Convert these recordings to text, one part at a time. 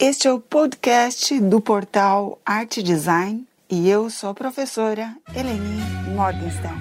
Este é o podcast do portal Arte Design e eu sou a professora Eleni Morgenstern.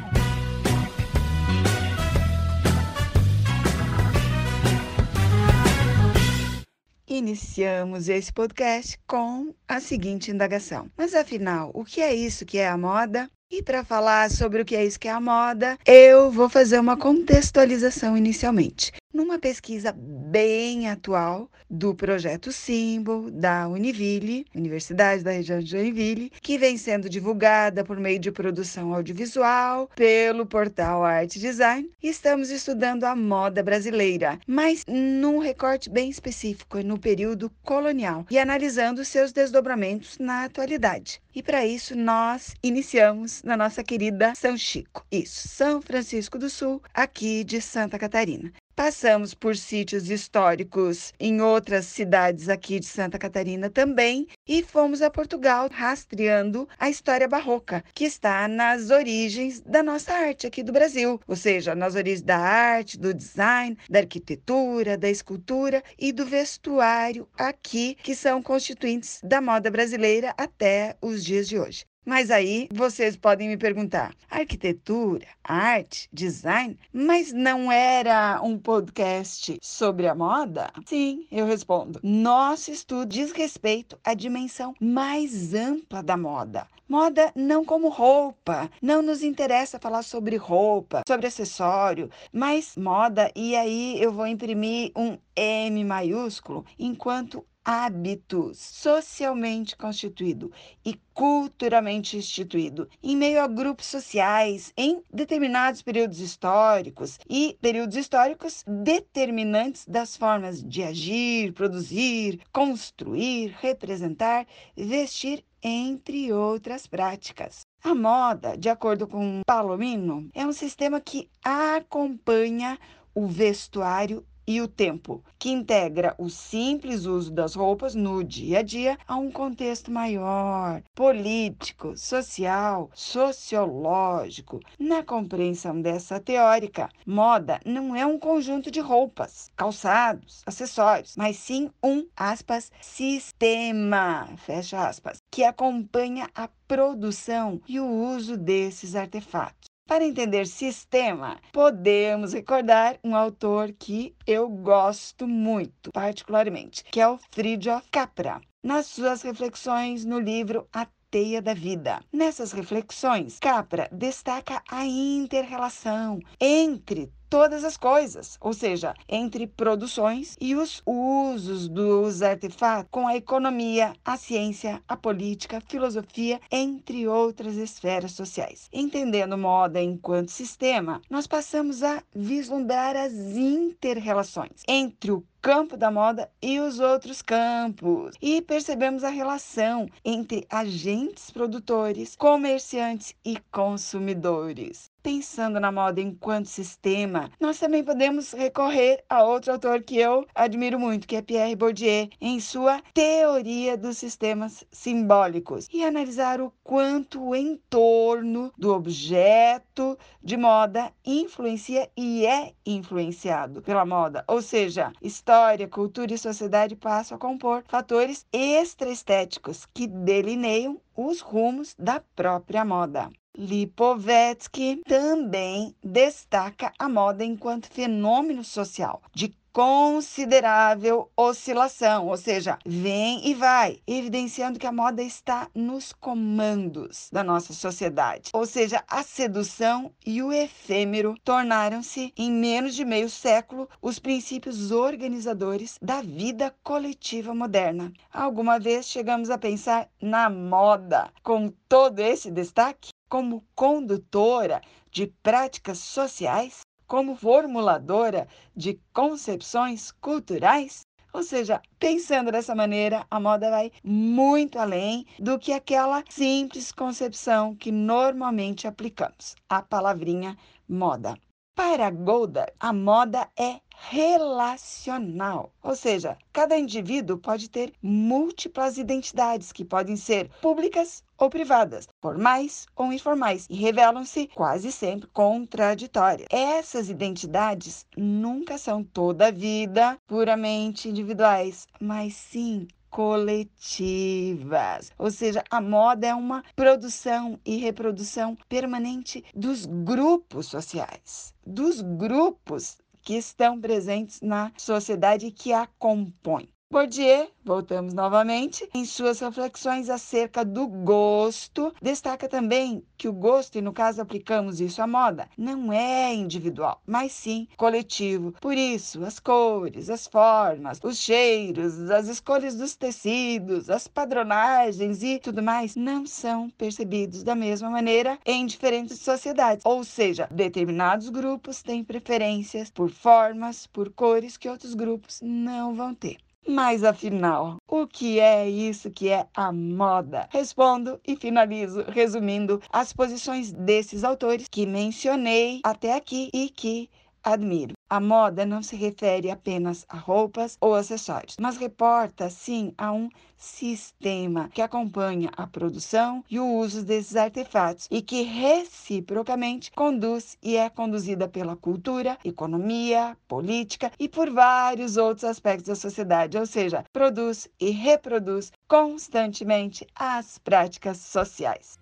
Iniciamos esse podcast com a seguinte indagação: Mas afinal, o que é isso que é a moda? E para falar sobre o que é isso que é a moda, eu vou fazer uma contextualização inicialmente numa pesquisa bem atual do projeto Symbol da Univille, Universidade da região de Joinville, que vem sendo divulgada por meio de produção audiovisual pelo portal Arte Design. Estamos estudando a moda brasileira, mas num recorte bem específico, no período colonial, e analisando seus desdobramentos na atualidade. E para isso nós iniciamos na nossa querida São Chico, isso, São Francisco do Sul, aqui de Santa Catarina. Passamos por sítios históricos em outras cidades aqui de Santa Catarina também e fomos a Portugal rastreando a história barroca, que está nas origens da nossa arte aqui do Brasil, ou seja, nas origens da arte, do design, da arquitetura, da escultura e do vestuário aqui, que são constituintes da moda brasileira até os dias de hoje. Mas aí vocês podem me perguntar: arquitetura, arte, design, mas não era um podcast sobre a moda? Sim, eu respondo. Nosso estudo diz respeito à dimensão mais ampla da moda. Moda não como roupa, não nos interessa falar sobre roupa, sobre acessório, mas moda, e aí eu vou imprimir um M maiúsculo, enquanto hábitos socialmente constituído e culturalmente instituído em meio a grupos sociais em determinados períodos históricos e períodos históricos determinantes das formas de agir, produzir, construir, representar, vestir, entre outras práticas. A moda, de acordo com Palomino, é um sistema que acompanha o vestuário e o tempo, que integra o simples uso das roupas no dia a dia a um contexto maior, político, social, sociológico. Na compreensão dessa teórica, moda não é um conjunto de roupas, calçados, acessórios, mas sim um, aspas, sistema, fecha aspas, que acompanha a produção e o uso desses artefatos. Para entender sistema, podemos recordar um autor que eu gosto muito, particularmente, que é o Fridtjof Capra. Nas suas reflexões no livro A Teia da Vida. Nessas reflexões, Capra destaca a inter-relação entre todas as coisas, ou seja, entre produções e os usos dos artefatos com a economia, a ciência, a política, filosofia, entre outras esferas sociais. Entendendo moda enquanto sistema, nós passamos a vislumbrar as inter-relações entre o campo da moda e os outros campos. E percebemos a relação entre agentes produtores, comerciantes e consumidores pensando na moda enquanto sistema, nós também podemos recorrer a outro autor que eu admiro muito, que é Pierre Bourdieu, em sua Teoria dos Sistemas Simbólicos, e analisar o quanto o entorno do objeto de moda influencia e é influenciado pela moda, ou seja, história, cultura e sociedade passam a compor fatores extraestéticos que delineiam os rumos da própria moda. Lipovetsky também destaca a moda enquanto fenômeno social de considerável oscilação, ou seja, vem e vai, evidenciando que a moda está nos comandos da nossa sociedade. Ou seja, a sedução e o efêmero tornaram-se, em menos de meio século, os princípios organizadores da vida coletiva moderna. Alguma vez chegamos a pensar na moda com todo esse destaque? Como condutora de práticas sociais, como formuladora de concepções culturais? Ou seja, pensando dessa maneira, a moda vai muito além do que aquela simples concepção que normalmente aplicamos, a palavrinha moda. Para Golda, a moda é relacional, ou seja, cada indivíduo pode ter múltiplas identidades que podem ser públicas ou privadas, formais ou informais, e revelam-se quase sempre contraditórias. Essas identidades nunca são toda a vida puramente individuais, mas sim coletivas. Ou seja, a moda é uma produção e reprodução permanente dos grupos sociais, dos grupos que estão presentes na sociedade que a compõe. Bourdieu, voltamos novamente, em suas reflexões acerca do gosto, destaca também que o gosto, e no caso aplicamos isso à moda, não é individual, mas sim coletivo. Por isso, as cores, as formas, os cheiros, as escolhas dos tecidos, as padronagens e tudo mais não são percebidos da mesma maneira em diferentes sociedades. Ou seja, determinados grupos têm preferências por formas, por cores que outros grupos não vão ter. Mas afinal, o que é isso que é a moda? Respondo e finalizo resumindo as posições desses autores que mencionei até aqui e que admiro. A moda não se refere apenas a roupas ou acessórios, mas reporta sim a um sistema que acompanha a produção e o uso desses artefatos e que reciprocamente conduz e é conduzida pela cultura, economia, política e por vários outros aspectos da sociedade, ou seja, produz e reproduz constantemente as práticas sociais.